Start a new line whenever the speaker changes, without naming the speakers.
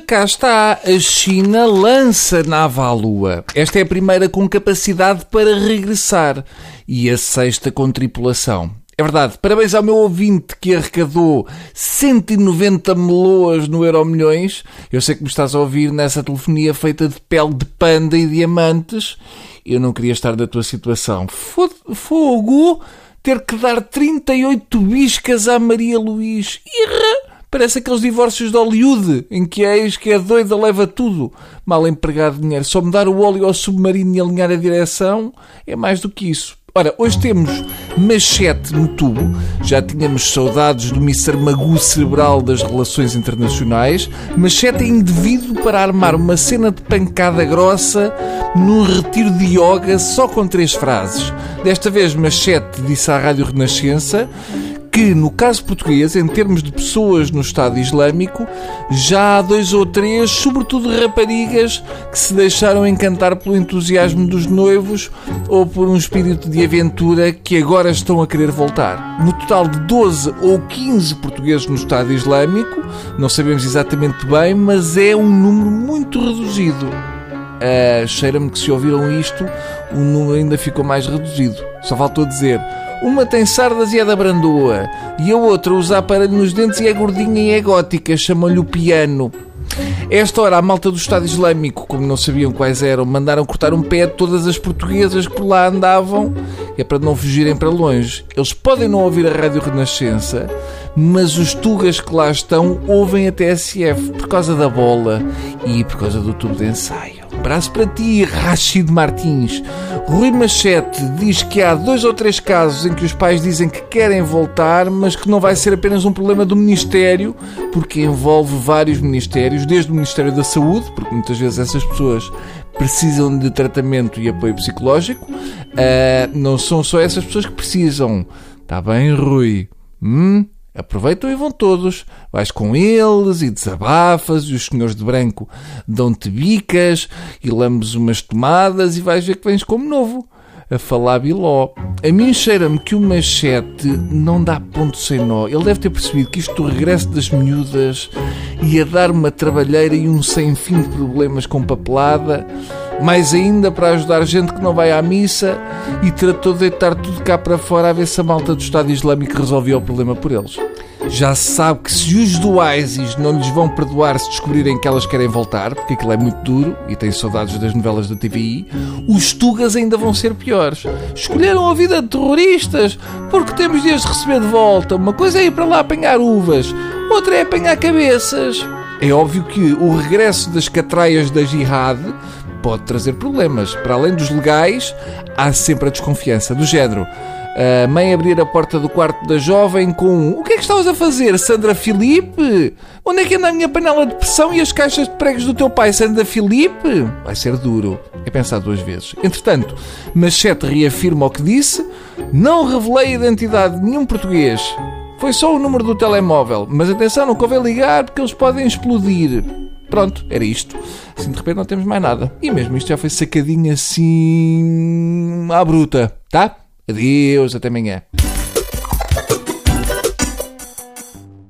cá está. A China lança nave à Lua. Esta é a primeira com capacidade para regressar e a sexta com tripulação. É verdade. Parabéns ao meu ouvinte que arrecadou 190 meloas no Euro Milhões. Eu sei que me estás a ouvir nessa telefonia feita de pele de panda e diamantes. Eu não queria estar na tua situação. Fogo! Ter que dar 38 biscas à Maria Luís. Irra! Parece aqueles divórcios de Hollywood, em que a ex que é doida leva tudo. Mal empregado dinheiro. Só me dar o óleo ao submarino e alinhar a direção é mais do que isso. Ora, hoje temos machete no tubo. Já tínhamos saudades do Mr. Magu cerebral das relações internacionais. Machete é indivíduo para armar uma cena de pancada grossa num retiro de yoga só com três frases. Desta vez, Machete disse à Rádio Renascença que, no caso português, em termos de pessoas no Estado Islâmico, já há dois ou três, sobretudo raparigas, que se deixaram encantar pelo entusiasmo dos noivos ou por um espírito de aventura que agora estão a querer voltar. No total de 12 ou 15 portugueses no Estado Islâmico, não sabemos exatamente bem, mas é um número muito reduzido. Uh, Cheira-me que se ouviram isto, o número ainda ficou mais reduzido. Só faltou dizer uma tem sardas e é da brandoa. E a outra usa aparelho nos dentes e é gordinha e é gótica. Chamam-lhe o piano. Esta hora, a malta do Estado Islâmico, como não sabiam quais eram, mandaram cortar um pé de todas as portuguesas que por lá andavam, é para não fugirem para longe. Eles podem não ouvir a Rádio Renascença, mas os tugas que lá estão ouvem a TSF por causa da bola e por causa do tubo de ensaio. Abraço para ti, Rachid Martins. Rui Machete diz que há dois ou três casos em que os pais dizem que querem voltar, mas que não vai ser apenas um problema do Ministério, porque envolve vários ministérios, desde o Ministério da Saúde, porque muitas vezes essas pessoas precisam de tratamento e apoio psicológico. Uh, não são só essas pessoas que precisam. Está bem, Rui? Hum? Aproveitam e vão todos. Vais com eles e desabafas, e os senhores de branco dão-te bicas e lambes umas tomadas e vais ver que vens como novo. A falar biló. A mim cheira-me que o machete não dá ponto sem nó. Ele deve ter percebido que isto do regresso das miúdas ia dar uma trabalheira e um sem fim de problemas com papelada mais ainda para ajudar gente que não vai à missa e tratou de deitar tudo cá para fora a ver se a malta do Estado Islâmico resolvia o problema por eles. Já sabe que se os do ISIS não lhes vão perdoar se descobrirem que elas querem voltar, porque aquilo é muito duro e têm saudades das novelas da TVI, os Tugas ainda vão ser piores. Escolheram a vida de terroristas porque temos de as receber de volta. Uma coisa é ir para lá apanhar uvas, outra é apanhar cabeças. É óbvio que o regresso das catraias da jihad pode trazer problemas. Para além dos legais, há sempre a desconfiança do género. A mãe abrir a porta do quarto da jovem com O que é que estavas a fazer, Sandra Filipe? Onde é que anda a minha panela de pressão e as caixas de pregos do teu pai, Sandra Filipe? Vai ser duro. É pensar duas vezes. Entretanto, Machete reafirma o que disse. Não revelei a identidade de nenhum português. Foi só o número do telemóvel. Mas atenção, não convém ligar porque eles podem explodir. Pronto, era isto. Assim de repente não temos mais nada. E mesmo isto já foi sacadinho assim. à bruta, tá? Adeus, até amanhã.